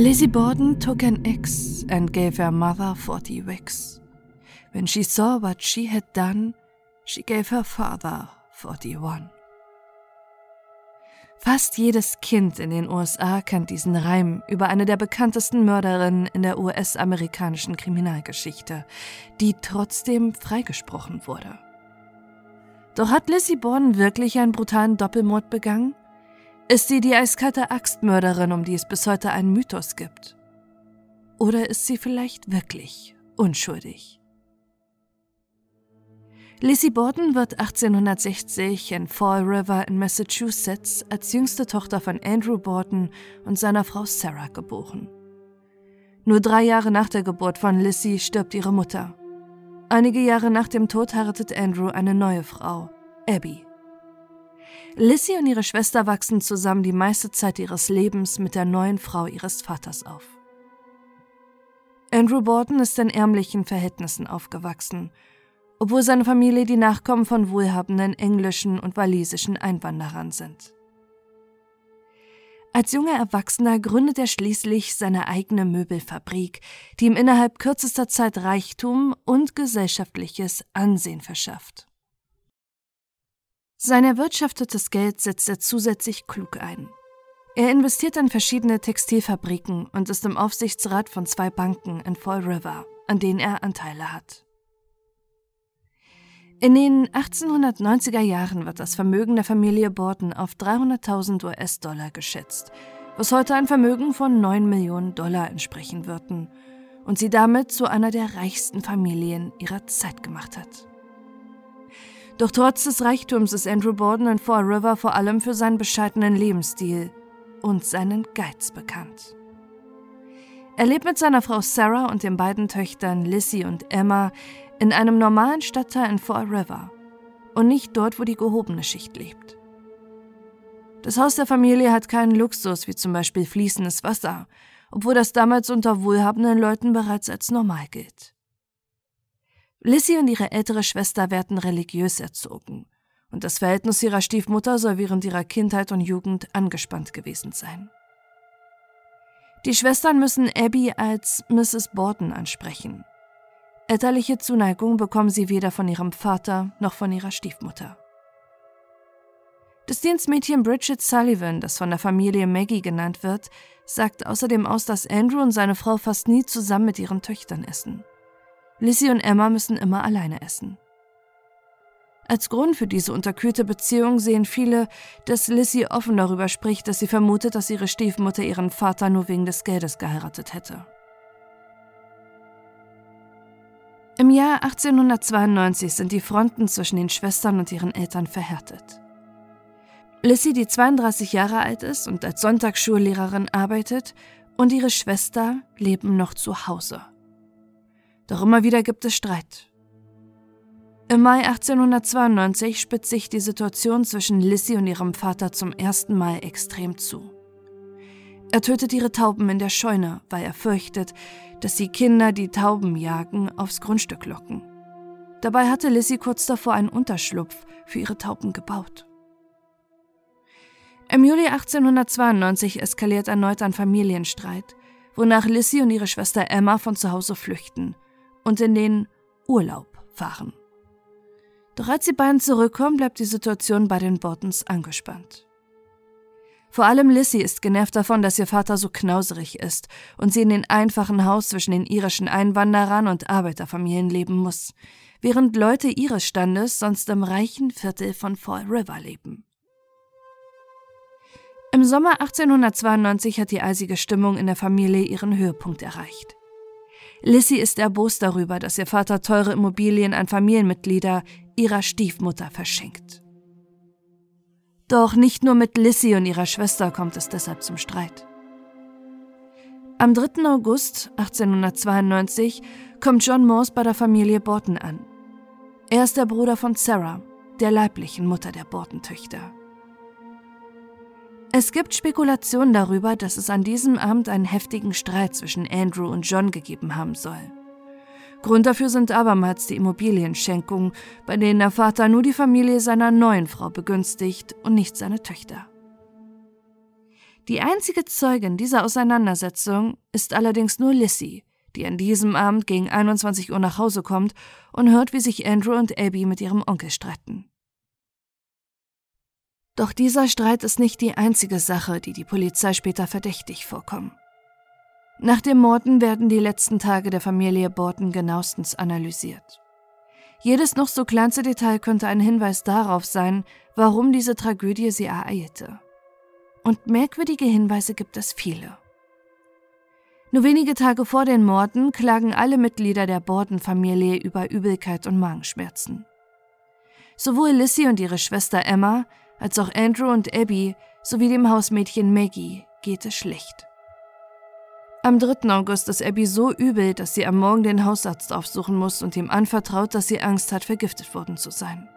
Lizzie Borden took an axe and gave her mother forty wicks. When she saw what she had done, she gave her father forty one. Fast jedes Kind in den USA kennt diesen Reim über eine der bekanntesten Mörderinnen in der US-amerikanischen Kriminalgeschichte, die trotzdem freigesprochen wurde. Doch hat Lizzie Borden wirklich einen brutalen Doppelmord begangen? Ist sie die eiskalte Axtmörderin, um die es bis heute einen Mythos gibt? Oder ist sie vielleicht wirklich unschuldig? Lizzie Borden wird 1860 in Fall River in Massachusetts als jüngste Tochter von Andrew Borden und seiner Frau Sarah geboren. Nur drei Jahre nach der Geburt von Lizzie stirbt ihre Mutter. Einige Jahre nach dem Tod heiratet Andrew eine neue Frau, Abby. Lizzie und ihre Schwester wachsen zusammen die meiste Zeit ihres Lebens mit der neuen Frau ihres Vaters auf. Andrew Borden ist in ärmlichen Verhältnissen aufgewachsen obwohl seine Familie die Nachkommen von wohlhabenden englischen und walisischen Einwanderern sind. Als junger Erwachsener gründet er schließlich seine eigene Möbelfabrik, die ihm innerhalb kürzester Zeit Reichtum und gesellschaftliches Ansehen verschafft. Sein erwirtschaftetes Geld setzt er zusätzlich klug ein. Er investiert in verschiedene Textilfabriken und ist im Aufsichtsrat von zwei Banken in Fall River, an denen er Anteile hat. In den 1890er Jahren wird das Vermögen der Familie Borton auf 300.000 US-Dollar geschätzt, was heute ein Vermögen von 9 Millionen Dollar entsprechen würden und sie damit zu einer der reichsten Familien ihrer Zeit gemacht hat. Doch trotz des Reichtums ist Andrew Borden in Fall River vor allem für seinen bescheidenen Lebensstil und seinen Geiz bekannt. Er lebt mit seiner Frau Sarah und den beiden Töchtern Lizzie und Emma in einem normalen Stadtteil in Fall River und nicht dort, wo die gehobene Schicht lebt. Das Haus der Familie hat keinen Luxus, wie zum Beispiel fließendes Wasser, obwohl das damals unter wohlhabenden Leuten bereits als normal gilt. Lissy und ihre ältere Schwester werden religiös erzogen, und das Verhältnis ihrer Stiefmutter soll während ihrer Kindheit und Jugend angespannt gewesen sein. Die Schwestern müssen Abby als Mrs. Borden ansprechen, Elterliche Zuneigung bekommen sie weder von ihrem Vater noch von ihrer Stiefmutter. Das Dienstmädchen Bridget Sullivan, das von der Familie Maggie genannt wird, sagt außerdem aus, dass Andrew und seine Frau fast nie zusammen mit ihren Töchtern essen. Lizzie und Emma müssen immer alleine essen. Als Grund für diese unterkühlte Beziehung sehen viele, dass Lizzie offen darüber spricht, dass sie vermutet, dass ihre Stiefmutter ihren Vater nur wegen des Geldes geheiratet hätte. Im Jahr 1892 sind die Fronten zwischen den Schwestern und ihren Eltern verhärtet. Lissy, die 32 Jahre alt ist und als Sonntagsschullehrerin arbeitet, und ihre Schwester leben noch zu Hause. Doch immer wieder gibt es Streit. Im Mai 1892 spitzt sich die Situation zwischen Lissy und ihrem Vater zum ersten Mal extrem zu. Er tötet ihre Tauben in der Scheune, weil er fürchtet, dass die Kinder, die Tauben jagen, aufs Grundstück locken. Dabei hatte Lissy kurz davor einen Unterschlupf für ihre Tauben gebaut. Im Juli 1892 eskaliert erneut ein Familienstreit, wonach Lissy und ihre Schwester Emma von zu Hause flüchten und in den Urlaub fahren. Doch als die beiden zurückkommen, bleibt die Situation bei den Bortons angespannt. Vor allem Lissy ist genervt davon, dass ihr Vater so knauserig ist und sie in den einfachen Haus zwischen den irischen Einwanderern und Arbeiterfamilien leben muss, während Leute ihres Standes sonst im reichen Viertel von Fall River leben. Im Sommer 1892 hat die eisige Stimmung in der Familie ihren Höhepunkt erreicht. Lissy ist erbost darüber, dass ihr Vater teure Immobilien an Familienmitglieder ihrer Stiefmutter verschenkt. Doch nicht nur mit Lissy und ihrer Schwester kommt es deshalb zum Streit. Am 3. August 1892 kommt John Morse bei der Familie Borton an. Er ist der Bruder von Sarah, der leiblichen Mutter der Borton-Töchter. Es gibt Spekulationen darüber, dass es an diesem Abend einen heftigen Streit zwischen Andrew und John gegeben haben soll. Grund dafür sind abermals die Immobilienschenkungen, bei denen der Vater nur die Familie seiner neuen Frau begünstigt und nicht seine Töchter. Die einzige Zeugin dieser Auseinandersetzung ist allerdings nur Lissy, die an diesem Abend gegen 21 Uhr nach Hause kommt und hört, wie sich Andrew und Abby mit ihrem Onkel streiten. Doch dieser Streit ist nicht die einzige Sache, die die Polizei später verdächtig vorkommt. Nach dem Morden werden die letzten Tage der Familie Borton genauestens analysiert. Jedes noch so kleinste Detail könnte ein Hinweis darauf sein, warum diese Tragödie sie ereilte. Und merkwürdige Hinweise gibt es viele. Nur wenige Tage vor den Morden klagen alle Mitglieder der Borden-Familie über Übelkeit und Magenschmerzen. Sowohl Lissy und ihre Schwester Emma als auch Andrew und Abby sowie dem Hausmädchen Maggie geht es schlecht. Am 3. August ist Abby so übel, dass sie am Morgen den Hausarzt aufsuchen muss und ihm anvertraut, dass sie Angst hat, vergiftet worden zu sein.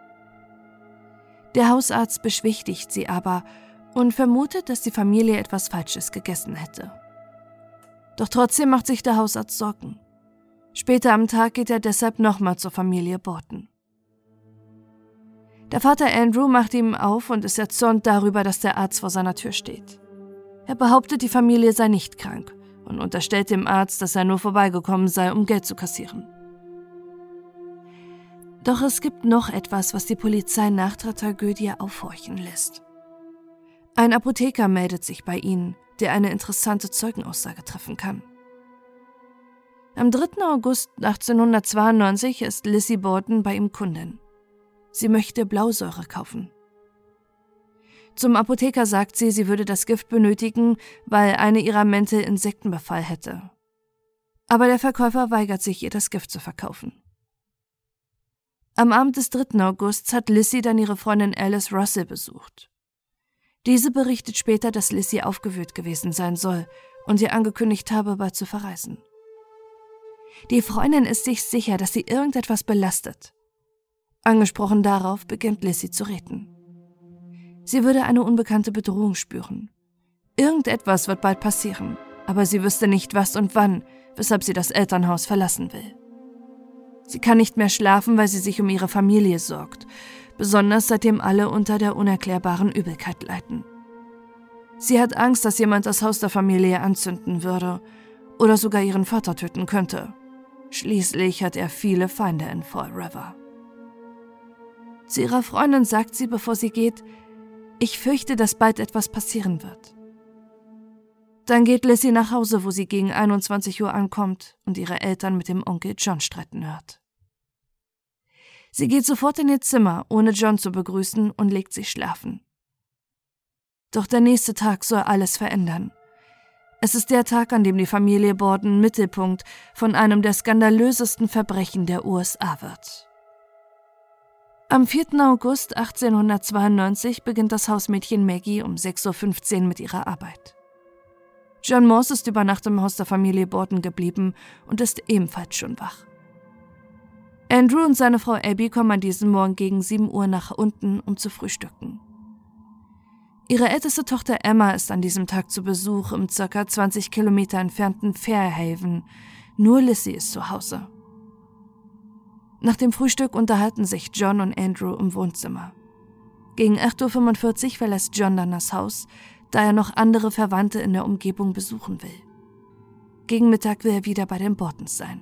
Der Hausarzt beschwichtigt sie aber und vermutet, dass die Familie etwas Falsches gegessen hätte. Doch trotzdem macht sich der Hausarzt Sorgen. Später am Tag geht er deshalb nochmal zur Familie Borton. Der Vater Andrew macht ihm auf und ist erzürnt darüber, dass der Arzt vor seiner Tür steht. Er behauptet, die Familie sei nicht krank und unterstellt dem Arzt, dass er nur vorbeigekommen sei, um Geld zu kassieren. Doch es gibt noch etwas, was die Polizei nach der Tragödie aufhorchen lässt. Ein Apotheker meldet sich bei ihnen der eine interessante Zeugenaussage treffen kann. Am 3. August 1892 ist Lizzie Borton bei ihm Kundin. Sie möchte Blausäure kaufen. Zum Apotheker sagt sie, sie würde das Gift benötigen, weil eine ihrer Mäntel Insektenbefall hätte. Aber der Verkäufer weigert sich, ihr das Gift zu verkaufen. Am Abend des 3. Augusts hat Lissy dann ihre Freundin Alice Russell besucht. Diese berichtet später, dass Lissy aufgewühlt gewesen sein soll und ihr angekündigt habe, bald zu verreisen. Die Freundin ist sich sicher, dass sie irgendetwas belastet. Angesprochen darauf beginnt Lissy zu reden. Sie würde eine unbekannte Bedrohung spüren. Irgendetwas wird bald passieren, aber sie wüsste nicht was und wann, weshalb sie das Elternhaus verlassen will. Sie kann nicht mehr schlafen, weil sie sich um ihre Familie sorgt besonders seitdem alle unter der unerklärbaren Übelkeit leiden. Sie hat Angst, dass jemand das Haus der Familie anzünden würde oder sogar ihren Vater töten könnte. Schließlich hat er viele Feinde in Fall River. Zu ihrer Freundin sagt sie, bevor sie geht, ich fürchte, dass bald etwas passieren wird. Dann geht Lizzie nach Hause, wo sie gegen 21 Uhr ankommt und ihre Eltern mit dem Onkel John streiten hört. Sie geht sofort in ihr Zimmer, ohne John zu begrüßen, und legt sich schlafen. Doch der nächste Tag soll alles verändern. Es ist der Tag, an dem die Familie Borden Mittelpunkt von einem der skandalösesten Verbrechen der USA wird. Am 4. August 1892 beginnt das Hausmädchen Maggie um 6.15 Uhr mit ihrer Arbeit. John Morse ist über Nacht im Haus der Familie Borden geblieben und ist ebenfalls schon wach. Andrew und seine Frau Abby kommen an diesem Morgen gegen 7 Uhr nach unten, um zu frühstücken. Ihre älteste Tochter Emma ist an diesem Tag zu Besuch im ca. 20 Kilometer entfernten Fairhaven. Nur Lissy ist zu Hause. Nach dem Frühstück unterhalten sich John und Andrew im Wohnzimmer. Gegen 8.45 Uhr verlässt John dann das Haus, da er noch andere Verwandte in der Umgebung besuchen will. Gegen Mittag will er wieder bei den Bortons sein.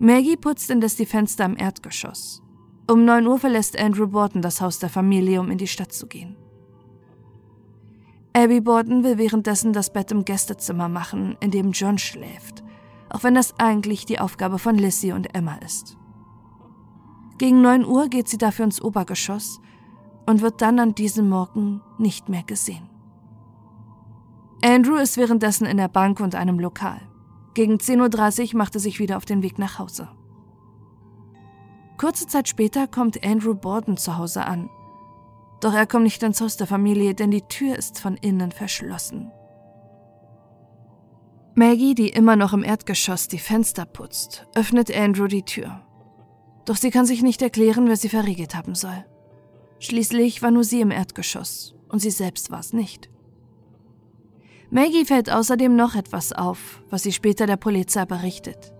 Maggie putzt indes die Fenster im Erdgeschoss. Um 9 Uhr verlässt Andrew Borton das Haus der Familie, um in die Stadt zu gehen. Abby Borton will währenddessen das Bett im Gästezimmer machen, in dem John schläft, auch wenn das eigentlich die Aufgabe von Lissy und Emma ist. Gegen 9 Uhr geht sie dafür ins Obergeschoss und wird dann an diesem Morgen nicht mehr gesehen. Andrew ist währenddessen in der Bank und einem Lokal. Gegen 10.30 Uhr macht er sich wieder auf den Weg nach Hause. Kurze Zeit später kommt Andrew Borden zu Hause an. Doch er kommt nicht ins Haus der Familie, denn die Tür ist von innen verschlossen. Maggie, die immer noch im Erdgeschoss die Fenster putzt, öffnet Andrew die Tür. Doch sie kann sich nicht erklären, wer sie verriegelt haben soll. Schließlich war nur sie im Erdgeschoss und sie selbst war es nicht. Maggie fällt außerdem noch etwas auf, was sie später der Polizei berichtet.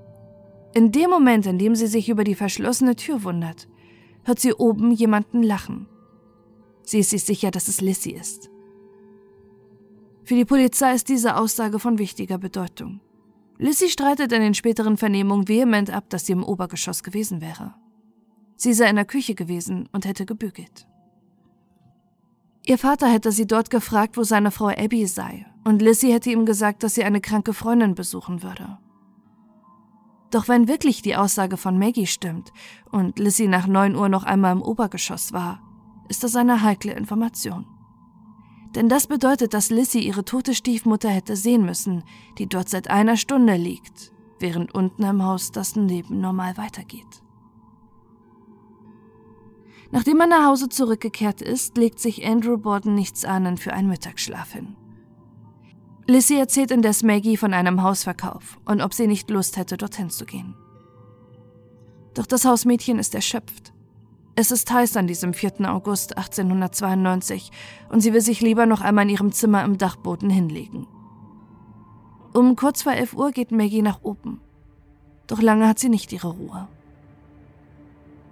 In dem Moment, in dem sie sich über die verschlossene Tür wundert, hört sie oben jemanden lachen. Sie ist sich sicher, dass es Lissy ist. Für die Polizei ist diese Aussage von wichtiger Bedeutung. Lissy streitet in den späteren Vernehmungen vehement ab, dass sie im Obergeschoss gewesen wäre. Sie sei in der Küche gewesen und hätte gebügelt. Ihr Vater hätte sie dort gefragt, wo seine Frau Abby sei, und Lissy hätte ihm gesagt, dass sie eine kranke Freundin besuchen würde. Doch wenn wirklich die Aussage von Maggie stimmt und Lissy nach neun Uhr noch einmal im Obergeschoss war, ist das eine heikle Information. Denn das bedeutet, dass Lissy ihre tote Stiefmutter hätte sehen müssen, die dort seit einer Stunde liegt, während unten im Haus das Leben normal weitergeht. Nachdem er nach Hause zurückgekehrt ist, legt sich Andrew Borden nichts ahnend für einen Mittagsschlaf hin. Lissy erzählt indes Maggie von einem Hausverkauf und ob sie nicht Lust hätte, dorthin zu gehen. Doch das Hausmädchen ist erschöpft. Es ist heiß an diesem 4. August 1892 und sie will sich lieber noch einmal in ihrem Zimmer im Dachboden hinlegen. Um kurz vor 11 Uhr geht Maggie nach oben. Doch lange hat sie nicht ihre Ruhe.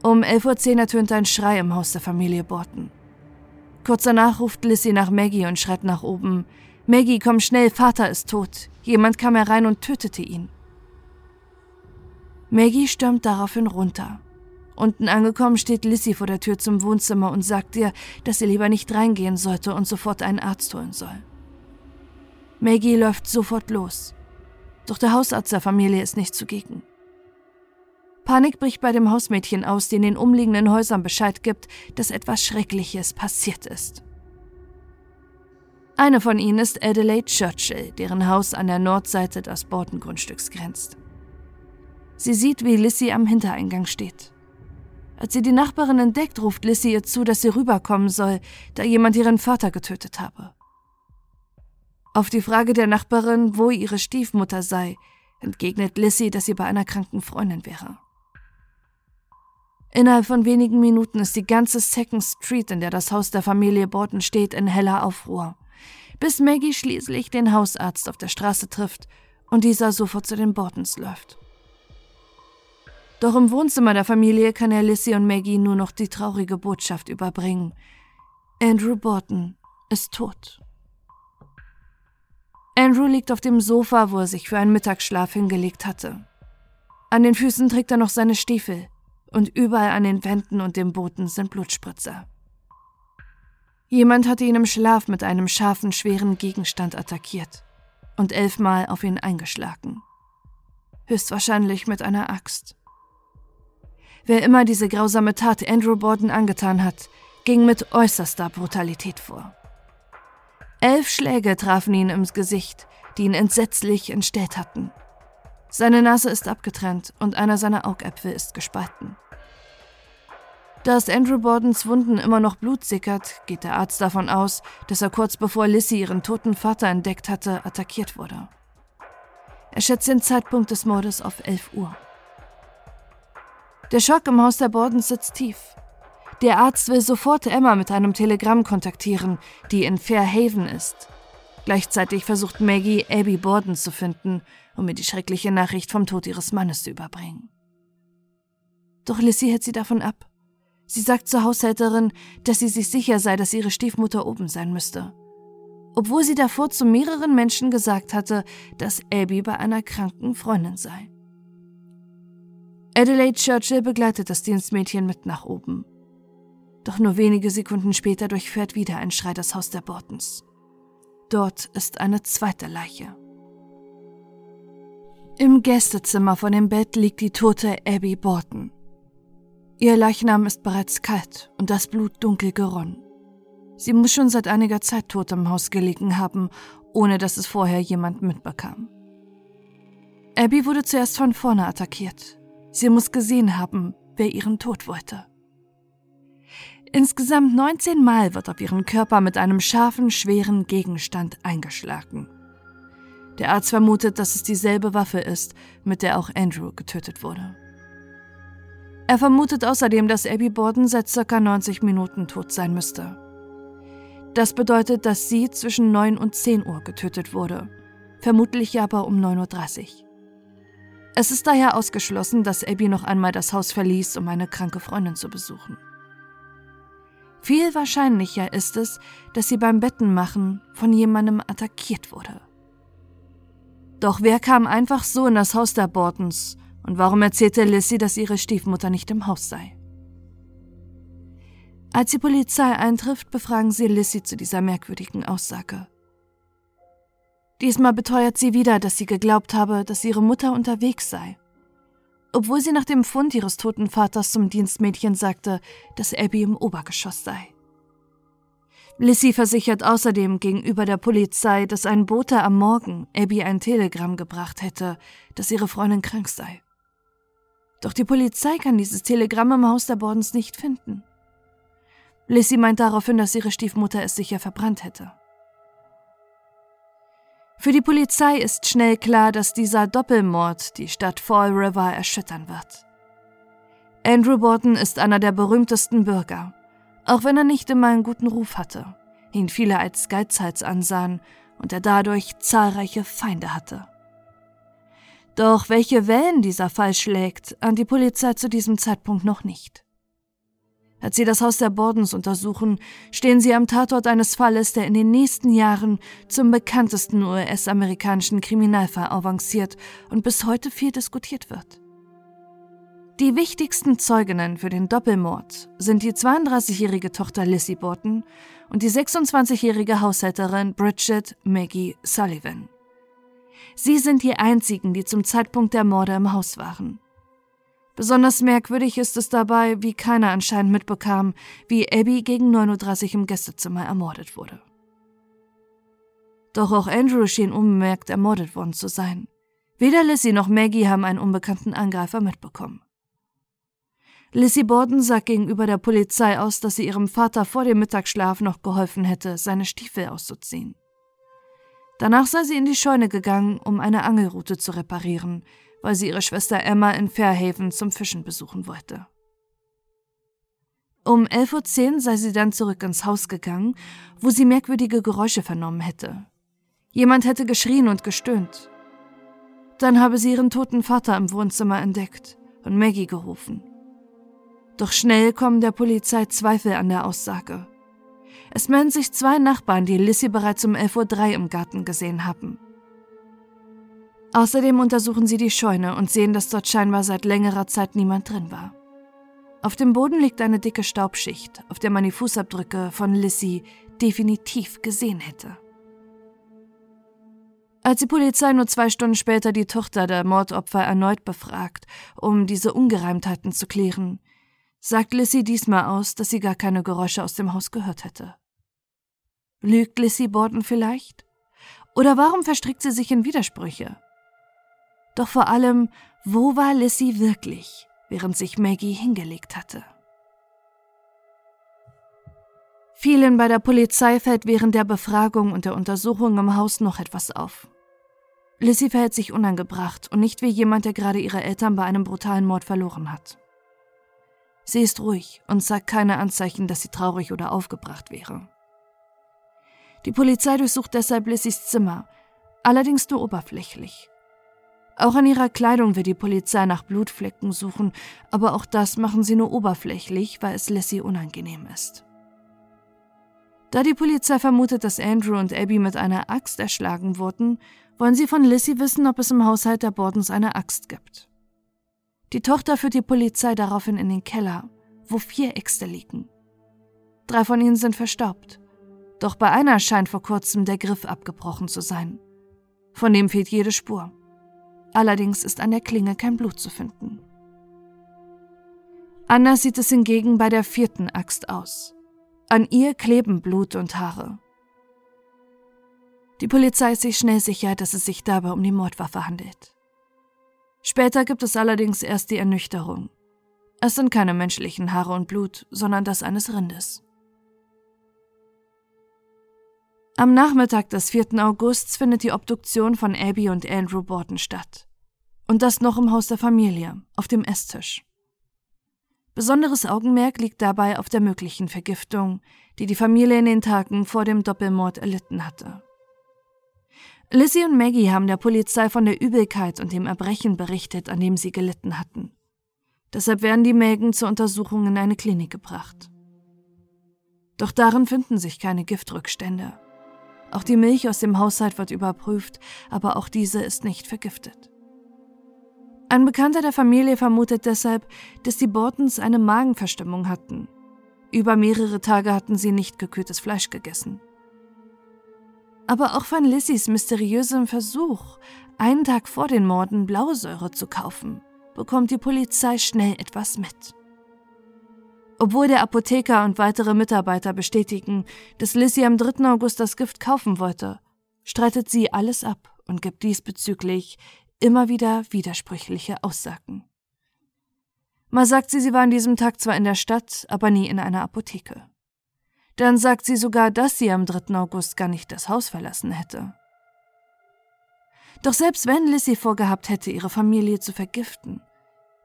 Um 11.10 Uhr ertönt ein Schrei im Haus der Familie Borton. Kurz danach ruft Lissy nach Maggie und schreit nach oben: Maggie, komm schnell, Vater ist tot. Jemand kam herein und tötete ihn. Maggie stürmt daraufhin runter. Unten angekommen steht Lissy vor der Tür zum Wohnzimmer und sagt ihr, dass sie lieber nicht reingehen sollte und sofort einen Arzt holen soll. Maggie läuft sofort los. Doch der Hausarzt der Familie ist nicht zugegen. Panik bricht bei dem Hausmädchen aus, die in den umliegenden Häusern Bescheid gibt, dass etwas Schreckliches passiert ist. Eine von ihnen ist Adelaide Churchill, deren Haus an der Nordseite des Borton-Grundstücks grenzt. Sie sieht, wie Lissy am Hintereingang steht. Als sie die Nachbarin entdeckt, ruft Lissy ihr zu, dass sie rüberkommen soll, da jemand ihren Vater getötet habe. Auf die Frage der Nachbarin, wo ihre Stiefmutter sei, entgegnet Lissy, dass sie bei einer kranken Freundin wäre. Innerhalb von wenigen Minuten ist die ganze Second Street, in der das Haus der Familie Borton steht, in heller Aufruhr, bis Maggie schließlich den Hausarzt auf der Straße trifft und dieser sofort zu den Bortons läuft. Doch im Wohnzimmer der Familie kann er Lissy und Maggie nur noch die traurige Botschaft überbringen. Andrew Borton ist tot. Andrew liegt auf dem Sofa, wo er sich für einen Mittagsschlaf hingelegt hatte. An den Füßen trägt er noch seine Stiefel, und überall an den Wänden und dem Boden sind Blutspritzer. Jemand hatte ihn im Schlaf mit einem scharfen, schweren Gegenstand attackiert und elfmal auf ihn eingeschlagen. Höchstwahrscheinlich mit einer Axt. Wer immer diese grausame Tat Andrew Borden angetan hat, ging mit äußerster Brutalität vor. Elf Schläge trafen ihn ins Gesicht, die ihn entsetzlich entstellt hatten. Seine Nase ist abgetrennt und einer seiner Augäpfel ist gespalten. Da aus Andrew Bordens Wunden immer noch Blut sickert, geht der Arzt davon aus, dass er kurz bevor Lissy ihren toten Vater entdeckt hatte, attackiert wurde. Er schätzt den Zeitpunkt des Mordes auf 11 Uhr. Der Schock im Haus der Bordens sitzt tief. Der Arzt will sofort Emma mit einem Telegramm kontaktieren, die in Fairhaven ist. Gleichzeitig versucht Maggie, Abby Borden zu finden, um mir die schreckliche Nachricht vom Tod ihres Mannes zu überbringen. Doch Lissy hält sie davon ab. Sie sagt zur Haushälterin, dass sie sich sicher sei, dass ihre Stiefmutter oben sein müsste. Obwohl sie davor zu mehreren Menschen gesagt hatte, dass Abby bei einer kranken Freundin sei. Adelaide Churchill begleitet das Dienstmädchen mit nach oben. Doch nur wenige Sekunden später durchfährt wieder ein Schrei das Haus der Bortons. Dort ist eine zweite Leiche. Im Gästezimmer vor dem Bett liegt die tote Abby Borton. Ihr Leichnam ist bereits kalt und das Blut dunkel geronnen. Sie muss schon seit einiger Zeit tot im Haus gelegen haben, ohne dass es vorher jemand mitbekam. Abby wurde zuerst von vorne attackiert. Sie muss gesehen haben, wer ihren Tod wollte. Insgesamt 19 Mal wird auf ihren Körper mit einem scharfen, schweren Gegenstand eingeschlagen. Der Arzt vermutet, dass es dieselbe Waffe ist, mit der auch Andrew getötet wurde. Er vermutet außerdem, dass Abby Borden seit ca. 90 Minuten tot sein müsste. Das bedeutet, dass sie zwischen 9 und 10 Uhr getötet wurde, vermutlich aber um 9.30 Uhr. Es ist daher ausgeschlossen, dass Abby noch einmal das Haus verließ, um eine kranke Freundin zu besuchen. Viel wahrscheinlicher ist es, dass sie beim Bettenmachen von jemandem attackiert wurde. Doch wer kam einfach so in das Haus der Bortons und warum erzählte Lissy, dass ihre Stiefmutter nicht im Haus sei? Als die Polizei eintrifft, befragen sie Lissy zu dieser merkwürdigen Aussage. Diesmal beteuert sie wieder, dass sie geglaubt habe, dass ihre Mutter unterwegs sei. Obwohl sie nach dem Fund ihres toten Vaters zum Dienstmädchen sagte, dass Abby im Obergeschoss sei. Lissy versichert außerdem gegenüber der Polizei, dass ein Bote am Morgen Abby ein Telegramm gebracht hätte, dass ihre Freundin krank sei. Doch die Polizei kann dieses Telegramm im Haus der Bordens nicht finden. Lissy meint daraufhin, dass ihre Stiefmutter es sicher verbrannt hätte. Für die Polizei ist schnell klar, dass dieser Doppelmord die Stadt Fall River erschüttern wird. Andrew Borton ist einer der berühmtesten Bürger, auch wenn er nicht immer einen guten Ruf hatte, ihn viele als Geizhals ansahen und er dadurch zahlreiche Feinde hatte. Doch welche Wellen dieser Fall schlägt, an die Polizei zu diesem Zeitpunkt noch nicht. Als sie das Haus der Bordens untersuchen, stehen sie am Tatort eines Falles, der in den nächsten Jahren zum bekanntesten US-amerikanischen Kriminalfall avanciert und bis heute viel diskutiert wird. Die wichtigsten Zeuginnen für den Doppelmord sind die 32-jährige Tochter Lizzie Borton und die 26-jährige Haushälterin Bridget Maggie Sullivan. Sie sind die einzigen, die zum Zeitpunkt der Morde im Haus waren. Besonders merkwürdig ist es dabei, wie keiner anscheinend mitbekam, wie Abby gegen 9.30 Uhr im Gästezimmer ermordet wurde. Doch auch Andrew schien unbemerkt ermordet worden zu sein. Weder Lizzie noch Maggie haben einen unbekannten Angreifer mitbekommen. Lizzie Borden sagt gegenüber der Polizei aus, dass sie ihrem Vater vor dem Mittagsschlaf noch geholfen hätte, seine Stiefel auszuziehen. Danach sei sie in die Scheune gegangen, um eine Angelrute zu reparieren, weil sie ihre Schwester Emma in Fairhaven zum Fischen besuchen wollte. Um 11.10 Uhr sei sie dann zurück ins Haus gegangen, wo sie merkwürdige Geräusche vernommen hätte. Jemand hätte geschrien und gestöhnt. Dann habe sie ihren toten Vater im Wohnzimmer entdeckt und Maggie gerufen. Doch schnell kommen der Polizei Zweifel an der Aussage. Es melden sich zwei Nachbarn, die Lissy bereits um 11.03 Uhr im Garten gesehen haben. Außerdem untersuchen sie die Scheune und sehen, dass dort scheinbar seit längerer Zeit niemand drin war. Auf dem Boden liegt eine dicke Staubschicht, auf der man die Fußabdrücke von Lissy definitiv gesehen hätte. Als die Polizei nur zwei Stunden später die Tochter der Mordopfer erneut befragt, um diese Ungereimtheiten zu klären, sagt Lissy diesmal aus, dass sie gar keine Geräusche aus dem Haus gehört hätte. Lügt Lissy Borden vielleicht? Oder warum verstrickt sie sich in Widersprüche? Doch vor allem, wo war Lissy wirklich, während sich Maggie hingelegt hatte? Vielen bei der Polizei fällt während der Befragung und der Untersuchung im Haus noch etwas auf. Lissy verhält sich unangebracht und nicht wie jemand, der gerade ihre Eltern bei einem brutalen Mord verloren hat. Sie ist ruhig und zeigt keine Anzeichen, dass sie traurig oder aufgebracht wäre. Die Polizei durchsucht deshalb Lissys Zimmer, allerdings nur oberflächlich. Auch an ihrer Kleidung wird die Polizei nach Blutflecken suchen, aber auch das machen sie nur oberflächlich, weil es Lissy unangenehm ist. Da die Polizei vermutet, dass Andrew und Abby mit einer Axt erschlagen wurden, wollen sie von Lissy wissen, ob es im Haushalt der Bordens eine Axt gibt. Die Tochter führt die Polizei daraufhin in den Keller, wo vier Äxte liegen. Drei von ihnen sind verstaubt. Doch bei einer scheint vor kurzem der Griff abgebrochen zu sein. Von dem fehlt jede Spur. Allerdings ist an der Klinge kein Blut zu finden. Anders sieht es hingegen bei der vierten Axt aus. An ihr kleben Blut und Haare. Die Polizei ist sich schnell sicher, dass es sich dabei um die Mordwaffe handelt. Später gibt es allerdings erst die Ernüchterung. Es sind keine menschlichen Haare und Blut, sondern das eines Rindes. Am Nachmittag des 4. Augusts findet die Obduktion von Abby und Andrew Borton statt. Und das noch im Haus der Familie, auf dem Esstisch. Besonderes Augenmerk liegt dabei auf der möglichen Vergiftung, die die Familie in den Tagen vor dem Doppelmord erlitten hatte. Lizzie und Maggie haben der Polizei von der Übelkeit und dem Erbrechen berichtet, an dem sie gelitten hatten. Deshalb werden die Mägen zur Untersuchung in eine Klinik gebracht. Doch darin finden sich keine Giftrückstände. Auch die Milch aus dem Haushalt wird überprüft, aber auch diese ist nicht vergiftet. Ein Bekannter der Familie vermutet deshalb, dass die Bortons eine Magenverstimmung hatten. Über mehrere Tage hatten sie nicht gekühltes Fleisch gegessen. Aber auch von Lissys mysteriösem Versuch, einen Tag vor den Morden Blausäure zu kaufen, bekommt die Polizei schnell etwas mit. Obwohl der Apotheker und weitere Mitarbeiter bestätigen, dass Lissy am 3. August das Gift kaufen wollte, streitet sie alles ab und gibt diesbezüglich immer wieder widersprüchliche Aussagen. Mal sagt sie, sie war an diesem Tag zwar in der Stadt, aber nie in einer Apotheke. Dann sagt sie sogar, dass sie am 3. August gar nicht das Haus verlassen hätte. Doch selbst wenn Lissy vorgehabt hätte, ihre Familie zu vergiften,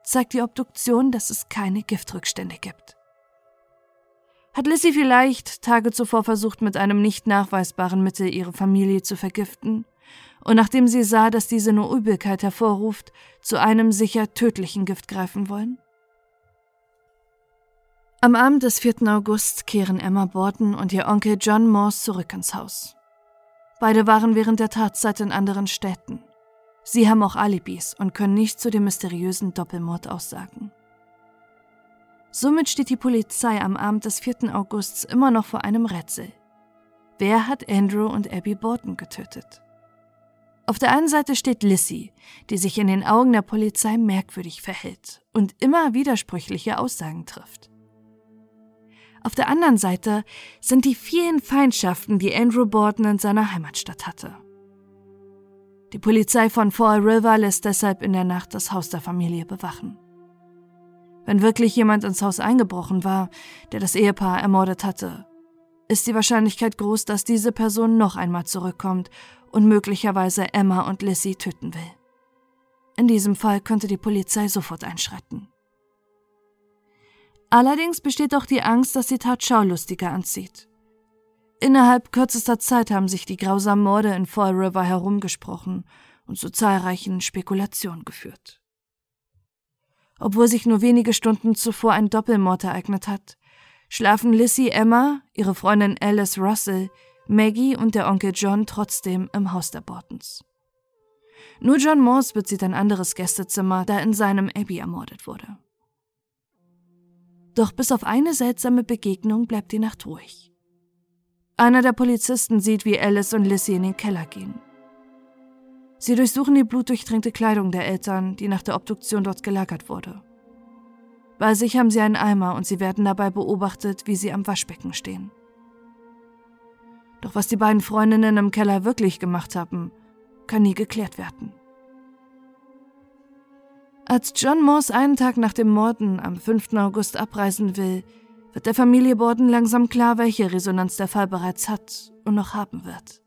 zeigt die Obduktion, dass es keine Giftrückstände gibt. Hat Lissy vielleicht Tage zuvor versucht, mit einem nicht nachweisbaren Mittel ihre Familie zu vergiften und nachdem sie sah, dass diese nur Übelkeit hervorruft, zu einem sicher tödlichen Gift greifen wollen? Am Abend des 4. August kehren Emma Borton und ihr Onkel John Morse zurück ins Haus. Beide waren während der Tatzeit in anderen Städten. Sie haben auch Alibis und können nicht zu dem mysteriösen Doppelmord aussagen. Somit steht die Polizei am Abend des 4. Augusts immer noch vor einem Rätsel. Wer hat Andrew und Abby Borton getötet? Auf der einen Seite steht Lissy, die sich in den Augen der Polizei merkwürdig verhält und immer widersprüchliche Aussagen trifft. Auf der anderen Seite sind die vielen Feindschaften, die Andrew Borden in seiner Heimatstadt hatte. Die Polizei von Fall River lässt deshalb in der Nacht das Haus der Familie bewachen. Wenn wirklich jemand ins Haus eingebrochen war, der das Ehepaar ermordet hatte, ist die Wahrscheinlichkeit groß, dass diese Person noch einmal zurückkommt und möglicherweise Emma und Lissy töten will. In diesem Fall könnte die Polizei sofort einschreiten. Allerdings besteht auch die Angst, dass die Tat Schaulustiger anzieht. Innerhalb kürzester Zeit haben sich die grausamen Morde in Fall River herumgesprochen und zu zahlreichen Spekulationen geführt. Obwohl sich nur wenige Stunden zuvor ein Doppelmord ereignet hat, schlafen Lissy Emma, ihre Freundin Alice Russell, Maggie und der Onkel John trotzdem im Haus der Bortons. Nur John Morse bezieht ein anderes Gästezimmer, da in seinem Abby ermordet wurde. Doch bis auf eine seltsame Begegnung bleibt die Nacht ruhig. Einer der Polizisten sieht, wie Alice und Lissy in den Keller gehen. Sie durchsuchen die blutdurchtränkte Kleidung der Eltern, die nach der Obduktion dort gelagert wurde. Bei sich haben sie einen Eimer und sie werden dabei beobachtet, wie sie am Waschbecken stehen. Doch was die beiden Freundinnen im Keller wirklich gemacht haben, kann nie geklärt werden. Als John Morse einen Tag nach dem Morden am 5. August abreisen will, wird der Familie Borden langsam klar, welche Resonanz der Fall bereits hat und noch haben wird.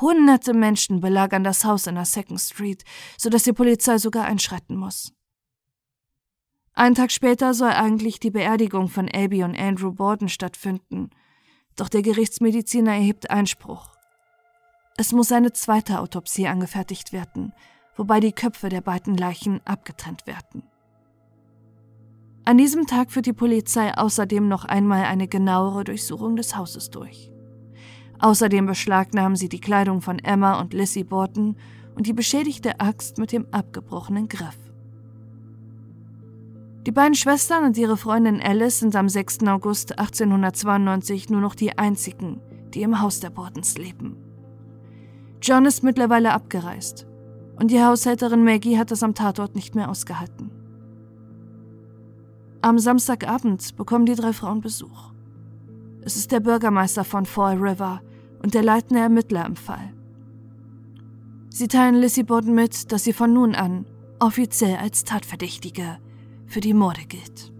Hunderte Menschen belagern das Haus in der Second Street, sodass die Polizei sogar einschreiten muss. Einen Tag später soll eigentlich die Beerdigung von Abby und Andrew Borden stattfinden, doch der Gerichtsmediziner erhebt Einspruch. Es muss eine zweite Autopsie angefertigt werden, wobei die Köpfe der beiden Leichen abgetrennt werden. An diesem Tag führt die Polizei außerdem noch einmal eine genauere Durchsuchung des Hauses durch. Außerdem beschlagnahmen sie die Kleidung von Emma und Lissy Borton und die beschädigte Axt mit dem abgebrochenen Griff. Die beiden Schwestern und ihre Freundin Alice sind am 6. August 1892 nur noch die einzigen, die im Haus der Bortons leben. John ist mittlerweile abgereist und die Haushälterin Maggie hat es am Tatort nicht mehr ausgehalten. Am Samstagabend bekommen die drei Frauen Besuch. Es ist der Bürgermeister von Fall River und der leitende Ermittler im Fall. Sie teilen Lissy Borden mit, dass sie von nun an offiziell als Tatverdächtige für die Morde gilt.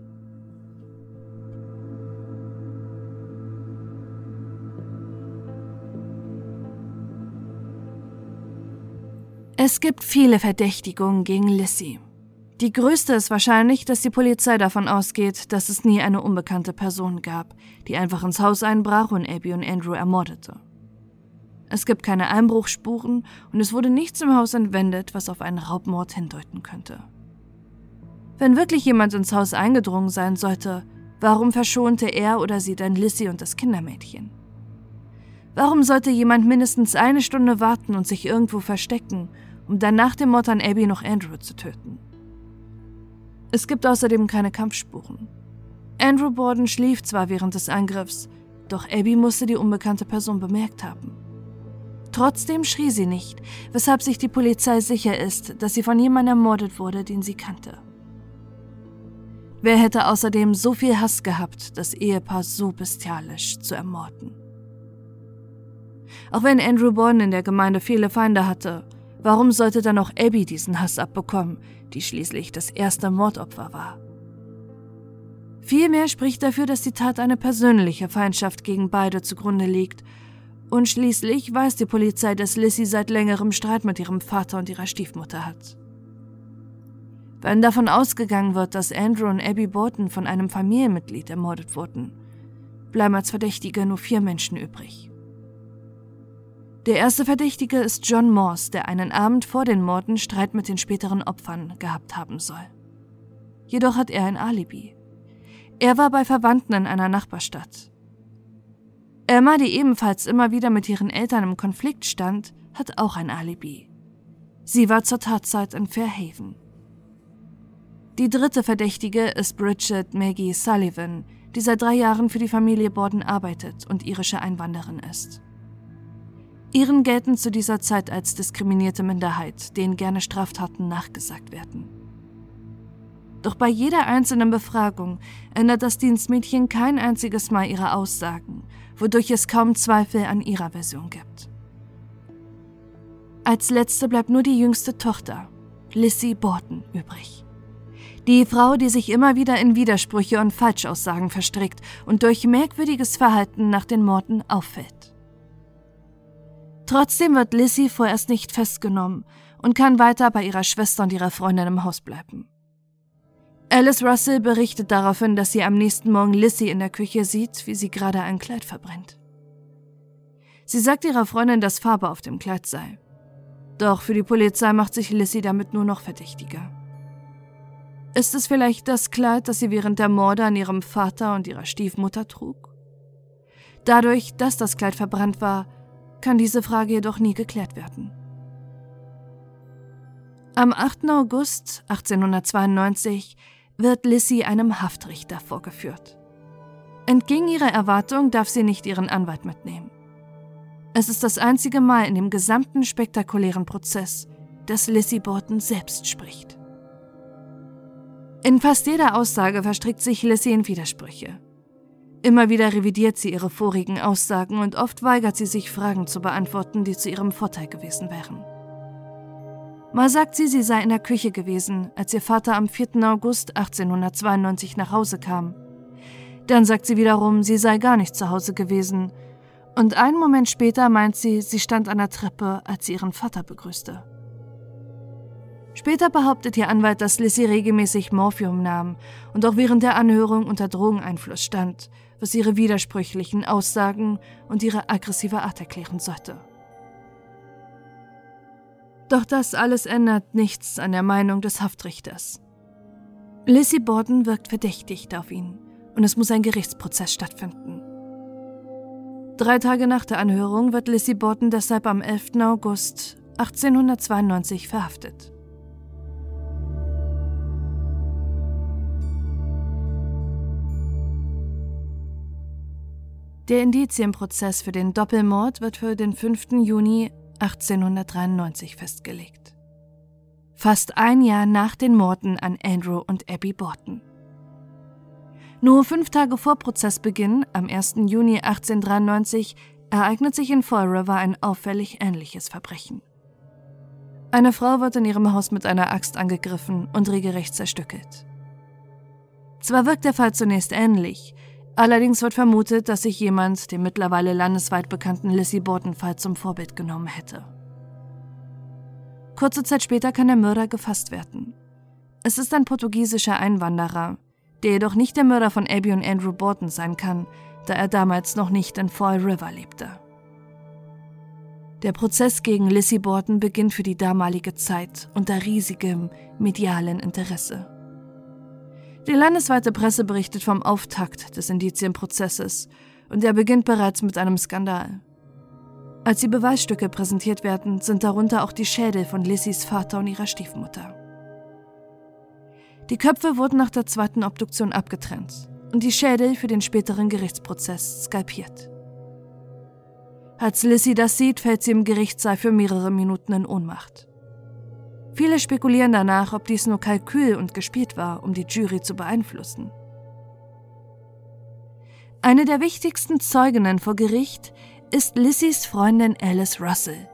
Es gibt viele Verdächtigungen gegen Lissy. Die größte ist wahrscheinlich, dass die Polizei davon ausgeht, dass es nie eine unbekannte Person gab, die einfach ins Haus einbrach und Abby und Andrew ermordete. Es gibt keine Einbruchspuren und es wurde nichts im Haus entwendet, was auf einen Raubmord hindeuten könnte. Wenn wirklich jemand ins Haus eingedrungen sein sollte, Warum verschonte er oder sie dann Lissy und das Kindermädchen? Warum sollte jemand mindestens eine Stunde warten und sich irgendwo verstecken, um dann nach dem Mord an Abby noch Andrew zu töten? Es gibt außerdem keine Kampfspuren. Andrew Borden schlief zwar während des Angriffs, doch Abby musste die unbekannte Person bemerkt haben. Trotzdem schrie sie nicht, weshalb sich die Polizei sicher ist, dass sie von jemandem ermordet wurde, den sie kannte. Wer hätte außerdem so viel Hass gehabt, das Ehepaar so bestialisch zu ermorden? Auch wenn Andrew Borden in der Gemeinde viele Feinde hatte, warum sollte dann auch Abby diesen Hass abbekommen, die schließlich das erste Mordopfer war? Vielmehr spricht dafür, dass die Tat eine persönliche Feindschaft gegen beide zugrunde liegt. Und schließlich weiß die Polizei, dass Lissy seit längerem Streit mit ihrem Vater und ihrer Stiefmutter hat. Wenn davon ausgegangen wird, dass Andrew und Abby Borton von einem Familienmitglied ermordet wurden, bleiben als Verdächtige nur vier Menschen übrig. Der erste Verdächtige ist John Morse, der einen Abend vor den Morden Streit mit den späteren Opfern gehabt haben soll. Jedoch hat er ein Alibi. Er war bei Verwandten in einer Nachbarstadt. Emma, die ebenfalls immer wieder mit ihren Eltern im Konflikt stand, hat auch ein Alibi. Sie war zur Tatzeit in Fairhaven. Die dritte Verdächtige ist Bridget Maggie Sullivan, die seit drei Jahren für die Familie Borden arbeitet und irische Einwanderin ist. Ihren gelten zu dieser Zeit als diskriminierte Minderheit, denen gerne Straftaten nachgesagt werden. Doch bei jeder einzelnen Befragung ändert das Dienstmädchen kein einziges Mal ihre Aussagen, wodurch es kaum Zweifel an ihrer Version gibt. Als letzte bleibt nur die jüngste Tochter, Lissy Borton, übrig. Die Frau, die sich immer wieder in Widersprüche und Falschaussagen verstrickt und durch merkwürdiges Verhalten nach den Morden auffällt. Trotzdem wird Lissy vorerst nicht festgenommen und kann weiter bei ihrer Schwester und ihrer Freundin im Haus bleiben. Alice Russell berichtet daraufhin, dass sie am nächsten Morgen Lissy in der Küche sieht, wie sie gerade ein Kleid verbrennt. Sie sagt ihrer Freundin, dass Farbe auf dem Kleid sei. Doch für die Polizei macht sich Lissy damit nur noch verdächtiger. Ist es vielleicht das Kleid, das sie während der Morde an ihrem Vater und ihrer Stiefmutter trug? Dadurch, dass das Kleid verbrannt war, kann diese Frage jedoch nie geklärt werden. Am 8. August 1892 wird Lissy einem Haftrichter vorgeführt. Entgegen ihrer Erwartung darf sie nicht ihren Anwalt mitnehmen. Es ist das einzige Mal in dem gesamten spektakulären Prozess, dass Lissy Borton selbst spricht. In fast jeder Aussage verstrickt sich Lissy in Widersprüche. Immer wieder revidiert sie ihre vorigen Aussagen und oft weigert sie sich, Fragen zu beantworten, die zu ihrem Vorteil gewesen wären. Mal sagt sie, sie sei in der Küche gewesen, als ihr Vater am 4. August 1892 nach Hause kam. Dann sagt sie wiederum, sie sei gar nicht zu Hause gewesen. Und einen Moment später meint sie, sie stand an der Treppe, als sie ihren Vater begrüßte. Später behauptet ihr Anwalt, dass Lissy regelmäßig Morphium nahm und auch während der Anhörung unter Drogeneinfluss stand, was ihre widersprüchlichen Aussagen und ihre aggressive Art erklären sollte. Doch das alles ändert nichts an der Meinung des Haftrichters. Lizzie Borden wirkt verdächtigt auf ihn und es muss ein Gerichtsprozess stattfinden. Drei Tage nach der Anhörung wird Lizzie Borden deshalb am 11. August 1892 verhaftet. Der Indizienprozess für den Doppelmord wird für den 5. Juni 1893 festgelegt. Fast ein Jahr nach den Morden an Andrew und Abby Borton. Nur fünf Tage vor Prozessbeginn, am 1. Juni 1893, ereignet sich in Fall River ein auffällig ähnliches Verbrechen. Eine Frau wird in ihrem Haus mit einer Axt angegriffen und regelrecht zerstückelt. Zwar wirkt der Fall zunächst ähnlich, Allerdings wird vermutet, dass sich jemand den mittlerweile landesweit bekannten Lissy Borton-Fall zum Vorbild genommen hätte. Kurze Zeit später kann der Mörder gefasst werden. Es ist ein portugiesischer Einwanderer, der jedoch nicht der Mörder von Abby und Andrew Borton sein kann, da er damals noch nicht in Fall River lebte. Der Prozess gegen Lissy Borton beginnt für die damalige Zeit unter riesigem medialen Interesse. Die landesweite Presse berichtet vom Auftakt des Indizienprozesses und er beginnt bereits mit einem Skandal. Als die Beweisstücke präsentiert werden, sind darunter auch die Schädel von Lissys Vater und ihrer Stiefmutter. Die Köpfe wurden nach der zweiten Obduktion abgetrennt und die Schädel für den späteren Gerichtsprozess skalpiert. Als Lissy das sieht, fällt sie im Gerichtssaal für mehrere Minuten in Ohnmacht. Viele spekulieren danach, ob dies nur Kalkül und gespielt war, um die Jury zu beeinflussen. Eine der wichtigsten Zeuginnen vor Gericht ist Lissys Freundin Alice Russell.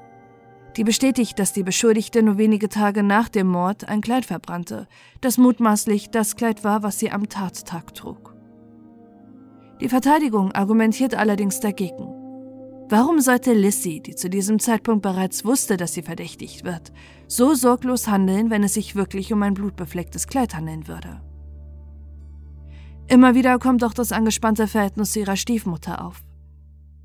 Die bestätigt, dass die Beschuldigte nur wenige Tage nach dem Mord ein Kleid verbrannte, das mutmaßlich das Kleid war, was sie am Tattag trug. Die Verteidigung argumentiert allerdings dagegen. Warum sollte Lissy, die zu diesem Zeitpunkt bereits wusste, dass sie verdächtigt wird, so sorglos handeln, wenn es sich wirklich um ein blutbeflecktes Kleid handeln würde? Immer wieder kommt auch das angespannte Verhältnis zu ihrer Stiefmutter auf.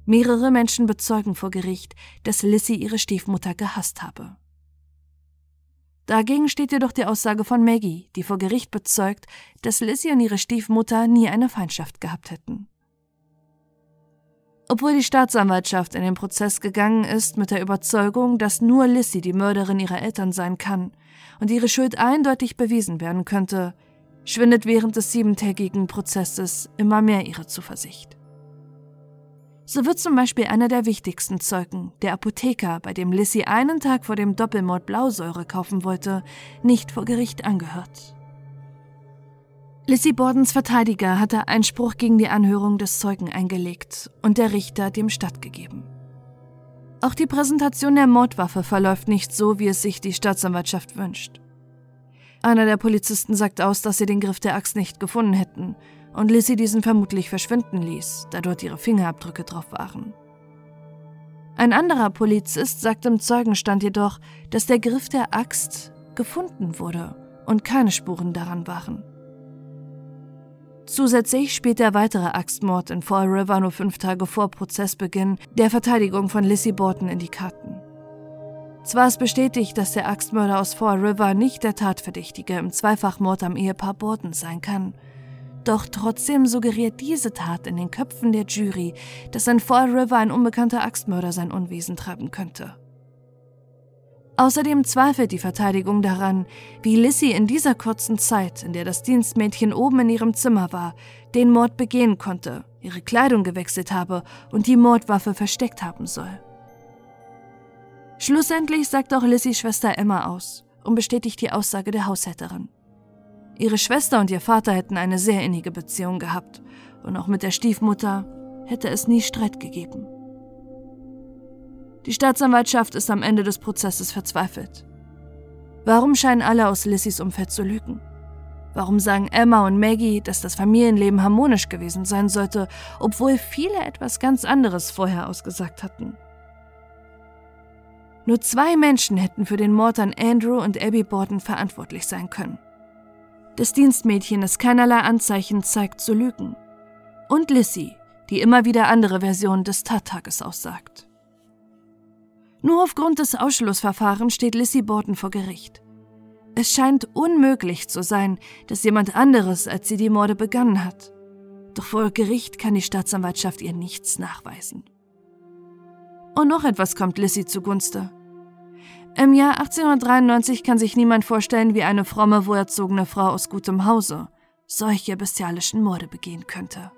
Mehrere Menschen bezeugen vor Gericht, dass Lissy ihre Stiefmutter gehasst habe. Dagegen steht jedoch die Aussage von Maggie, die vor Gericht bezeugt, dass Lissy und ihre Stiefmutter nie eine Feindschaft gehabt hätten. Obwohl die Staatsanwaltschaft in den Prozess gegangen ist mit der Überzeugung, dass nur Lissy die Mörderin ihrer Eltern sein kann und ihre Schuld eindeutig bewiesen werden könnte, schwindet während des siebentägigen Prozesses immer mehr ihre Zuversicht. So wird zum Beispiel einer der wichtigsten Zeugen, der Apotheker, bei dem Lissy einen Tag vor dem Doppelmord Blausäure kaufen wollte, nicht vor Gericht angehört. Lissy Bordens Verteidiger hatte Einspruch gegen die Anhörung des Zeugen eingelegt und der Richter dem stattgegeben. Auch die Präsentation der Mordwaffe verläuft nicht so, wie es sich die Staatsanwaltschaft wünscht. Einer der Polizisten sagt aus, dass sie den Griff der Axt nicht gefunden hätten und Lissy diesen vermutlich verschwinden ließ, da dort ihre Fingerabdrücke drauf waren. Ein anderer Polizist sagt im Zeugenstand jedoch, dass der Griff der Axt gefunden wurde und keine Spuren daran waren. Zusätzlich spielt der weitere Axtmord in Fall River nur fünf Tage vor Prozessbeginn der Verteidigung von Lissy Borton in die Karten. Zwar ist bestätigt, dass der Axtmörder aus Fall River nicht der Tatverdächtige im Zweifachmord am Ehepaar Borton sein kann – doch trotzdem suggeriert diese Tat in den Köpfen der Jury, dass in Fall River ein unbekannter Axtmörder sein Unwesen treiben könnte. Außerdem zweifelt die Verteidigung daran, wie Lissy in dieser kurzen Zeit, in der das Dienstmädchen oben in ihrem Zimmer war, den Mord begehen konnte, ihre Kleidung gewechselt habe und die Mordwaffe versteckt haben soll. Schlussendlich sagt auch Lissys Schwester Emma aus und bestätigt die Aussage der Haushälterin. Ihre Schwester und ihr Vater hätten eine sehr innige Beziehung gehabt und auch mit der Stiefmutter hätte es nie Streit gegeben. Die Staatsanwaltschaft ist am Ende des Prozesses verzweifelt. Warum scheinen alle aus Lissys Umfeld zu lügen? Warum sagen Emma und Maggie, dass das Familienleben harmonisch gewesen sein sollte, obwohl viele etwas ganz anderes vorher ausgesagt hatten? Nur zwei Menschen hätten für den Mord an Andrew und Abby Borden verantwortlich sein können des Dienstmädchens keinerlei Anzeichen zeigt zu lügen. Und Lissy, die immer wieder andere Versionen des Tattages aussagt. Nur aufgrund des Ausschlussverfahrens steht Lissy Borton vor Gericht. Es scheint unmöglich zu sein, dass jemand anderes als sie die Morde begangen hat. Doch vor Gericht kann die Staatsanwaltschaft ihr nichts nachweisen. Und noch etwas kommt Lissy zugunste. Im Jahr 1893 kann sich niemand vorstellen, wie eine fromme, wohlerzogene Frau aus gutem Hause solche bestialischen Morde begehen könnte.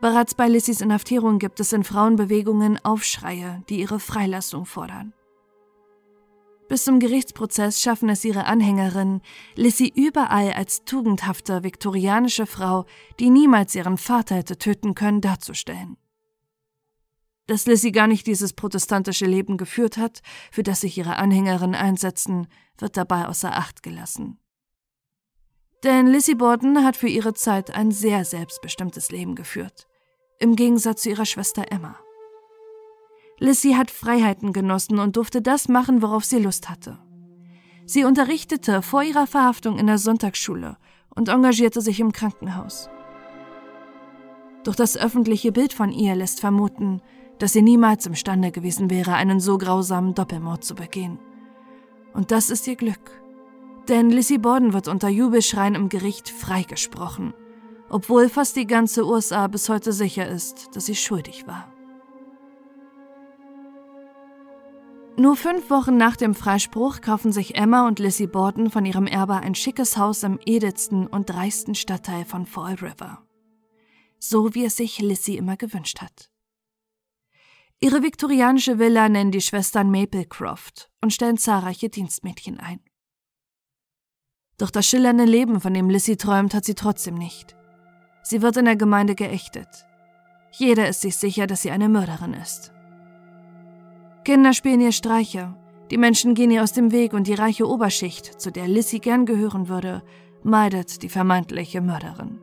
Bereits bei Lissys Inhaftierung gibt es in Frauenbewegungen Aufschreie, die ihre Freilassung fordern. Bis zum Gerichtsprozess schaffen es ihre Anhängerinnen, Lissy überall als tugendhafte viktorianische Frau, die niemals ihren Vater hätte töten können, darzustellen. Dass Lizzie gar nicht dieses protestantische Leben geführt hat, für das sich ihre Anhängerinnen einsetzen, wird dabei außer Acht gelassen. Denn Lizzie Borden hat für ihre Zeit ein sehr selbstbestimmtes Leben geführt, im Gegensatz zu ihrer Schwester Emma. Lizzie hat Freiheiten genossen und durfte das machen, worauf sie Lust hatte. Sie unterrichtete vor ihrer Verhaftung in der Sonntagsschule und engagierte sich im Krankenhaus. Doch das öffentliche Bild von ihr lässt vermuten, dass sie niemals imstande gewesen wäre, einen so grausamen Doppelmord zu begehen. Und das ist ihr Glück. Denn Lizzie Borden wird unter Jubelschreien im Gericht freigesprochen, obwohl fast die ganze USA bis heute sicher ist, dass sie schuldig war. Nur fünf Wochen nach dem Freispruch kaufen sich Emma und Lizzie Borden von ihrem Erbe ein schickes Haus im edelsten und dreisten Stadtteil von Fall River. So wie es sich Lizzie immer gewünscht hat. Ihre viktorianische Villa nennen die Schwestern Maplecroft und stellen zahlreiche Dienstmädchen ein. Doch das schillernde Leben, von dem Lissy träumt, hat sie trotzdem nicht. Sie wird in der Gemeinde geächtet. Jeder ist sich sicher, dass sie eine Mörderin ist. Kinder spielen ihr Streiche, die Menschen gehen ihr aus dem Weg und die reiche Oberschicht, zu der Lissy gern gehören würde, meidet die vermeintliche Mörderin.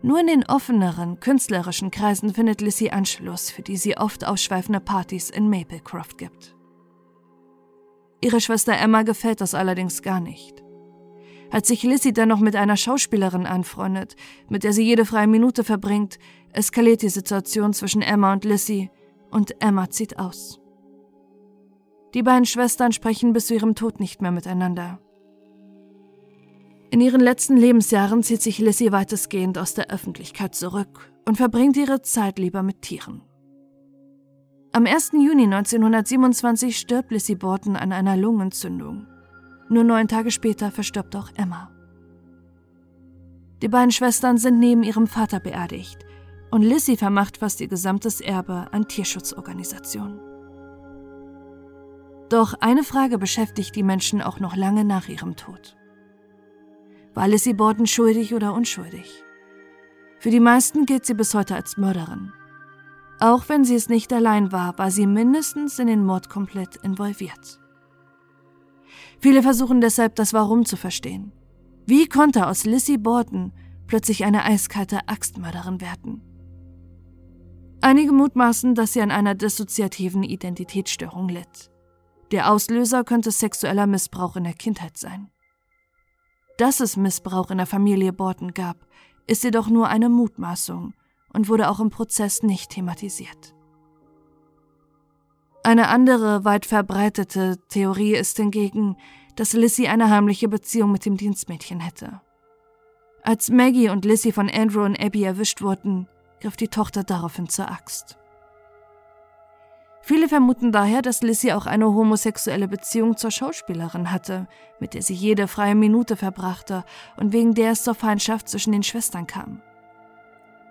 Nur in den offeneren, künstlerischen Kreisen findet Lissy Anschluss, für die sie oft ausschweifende Partys in Maplecroft gibt. Ihre Schwester Emma gefällt das allerdings gar nicht. Als sich Lissy dann noch mit einer Schauspielerin anfreundet, mit der sie jede freie Minute verbringt, eskaliert die Situation zwischen Emma und Lissy und Emma zieht aus. Die beiden Schwestern sprechen bis zu ihrem Tod nicht mehr miteinander. In ihren letzten Lebensjahren zieht sich Lissy weitestgehend aus der Öffentlichkeit zurück und verbringt ihre Zeit lieber mit Tieren. Am 1. Juni 1927 stirbt Lissy Borton an einer Lungenentzündung. Nur neun Tage später verstirbt auch Emma. Die beiden Schwestern sind neben ihrem Vater beerdigt und Lissy vermacht fast ihr gesamtes Erbe an Tierschutzorganisationen. Doch eine Frage beschäftigt die Menschen auch noch lange nach ihrem Tod. War Lissy Borden schuldig oder unschuldig? Für die meisten gilt sie bis heute als Mörderin. Auch wenn sie es nicht allein war, war sie mindestens in den Mord komplett involviert. Viele versuchen deshalb, das Warum zu verstehen. Wie konnte aus Lissy Borden plötzlich eine eiskalte Axtmörderin werden? Einige mutmaßen, dass sie an einer dissoziativen Identitätsstörung litt. Der Auslöser könnte sexueller Missbrauch in der Kindheit sein. Dass es Missbrauch in der Familie Borton gab, ist jedoch nur eine Mutmaßung und wurde auch im Prozess nicht thematisiert. Eine andere, weit verbreitete Theorie ist hingegen, dass Lissy eine heimliche Beziehung mit dem Dienstmädchen hätte. Als Maggie und Lissy von Andrew und Abby erwischt wurden, griff die Tochter daraufhin zur Axt. Viele vermuten daher, dass Lissy auch eine homosexuelle Beziehung zur Schauspielerin hatte, mit der sie jede freie Minute verbrachte und wegen der es zur Feindschaft zwischen den Schwestern kam.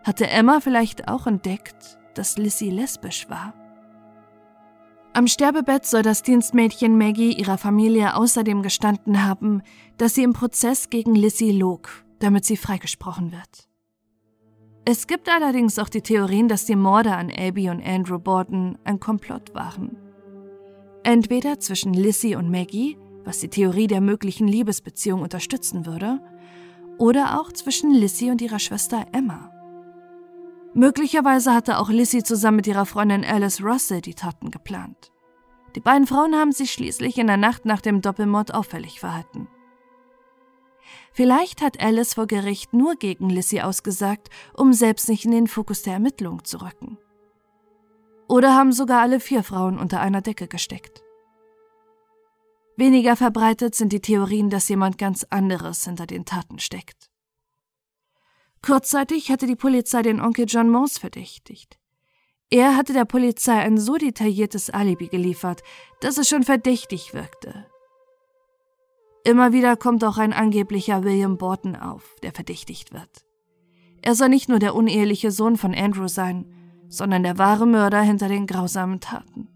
Hatte Emma vielleicht auch entdeckt, dass Lissy lesbisch war? Am Sterbebett soll das Dienstmädchen Maggie ihrer Familie außerdem gestanden haben, dass sie im Prozess gegen Lissy log, damit sie freigesprochen wird. Es gibt allerdings auch die Theorien, dass die Morde an Abby und Andrew Borden ein Komplott waren. Entweder zwischen Lissy und Maggie, was die Theorie der möglichen Liebesbeziehung unterstützen würde, oder auch zwischen Lissy und ihrer Schwester Emma. Möglicherweise hatte auch Lissy zusammen mit ihrer Freundin Alice Russell die Taten geplant. Die beiden Frauen haben sich schließlich in der Nacht nach dem Doppelmord auffällig verhalten. Vielleicht hat Alice vor Gericht nur gegen Lissy ausgesagt, um selbst nicht in den Fokus der Ermittlung zu rücken. Oder haben sogar alle vier Frauen unter einer Decke gesteckt. Weniger verbreitet sind die Theorien, dass jemand ganz anderes hinter den Taten steckt. Kurzzeitig hatte die Polizei den Onkel John Mons verdächtigt. Er hatte der Polizei ein so detailliertes Alibi geliefert, dass es schon verdächtig wirkte. Immer wieder kommt auch ein angeblicher William Borton auf, der verdächtigt wird. Er soll nicht nur der uneheliche Sohn von Andrew sein, sondern der wahre Mörder hinter den grausamen Taten.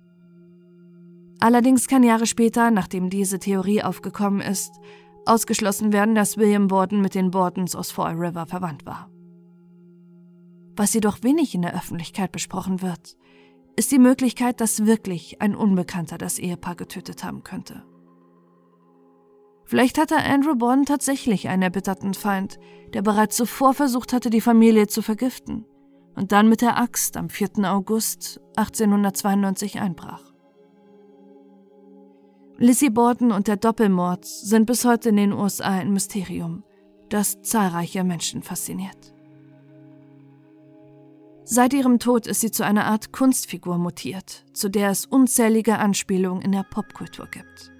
Allerdings kann Jahre später, nachdem diese Theorie aufgekommen ist, ausgeschlossen werden, dass William Borton mit den Bortons aus Fall River verwandt war. Was jedoch wenig in der Öffentlichkeit besprochen wird, ist die Möglichkeit, dass wirklich ein Unbekannter das Ehepaar getötet haben könnte. Vielleicht hatte Andrew Bond tatsächlich einen erbitterten Feind, der bereits zuvor versucht hatte, die Familie zu vergiften und dann mit der Axt am 4. August 1892 einbrach. Lizzie Borden und der Doppelmord sind bis heute in den USA ein Mysterium, das zahlreiche Menschen fasziniert. Seit ihrem Tod ist sie zu einer Art Kunstfigur mutiert, zu der es unzählige Anspielungen in der Popkultur gibt.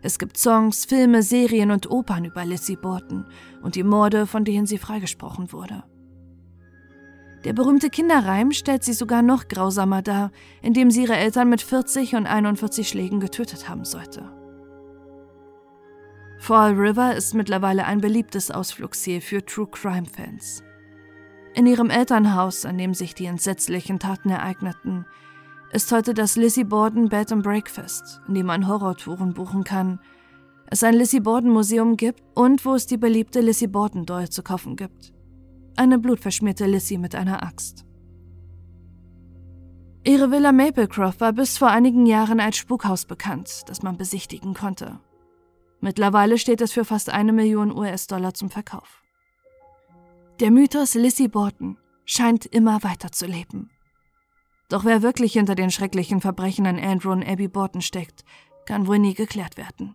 Es gibt Songs, Filme, Serien und Opern über Lizzie Borden und die Morde, von denen sie freigesprochen wurde. Der berühmte Kinderreim stellt sie sogar noch grausamer dar, indem sie ihre Eltern mit 40 und 41 Schlägen getötet haben sollte. Fall River ist mittlerweile ein beliebtes Ausflugsziel für True Crime Fans. In ihrem Elternhaus, an dem sich die entsetzlichen Taten ereigneten, ist heute das Lizzie Borden Bed and Breakfast, in dem man Horrortouren buchen kann, es ein Lizzie Borden Museum gibt und wo es die beliebte Lizzie Borden Doll zu kaufen gibt. Eine blutverschmierte Lizzie mit einer Axt. Ihre Villa Maplecroft war bis vor einigen Jahren als Spukhaus bekannt, das man besichtigen konnte. Mittlerweile steht es für fast eine Million US-Dollar zum Verkauf. Der Mythos Lizzie Borden scheint immer weiter zu leben. Doch wer wirklich hinter den schrecklichen Verbrechen an Andrew und Abby Borton steckt, kann wohl nie geklärt werden.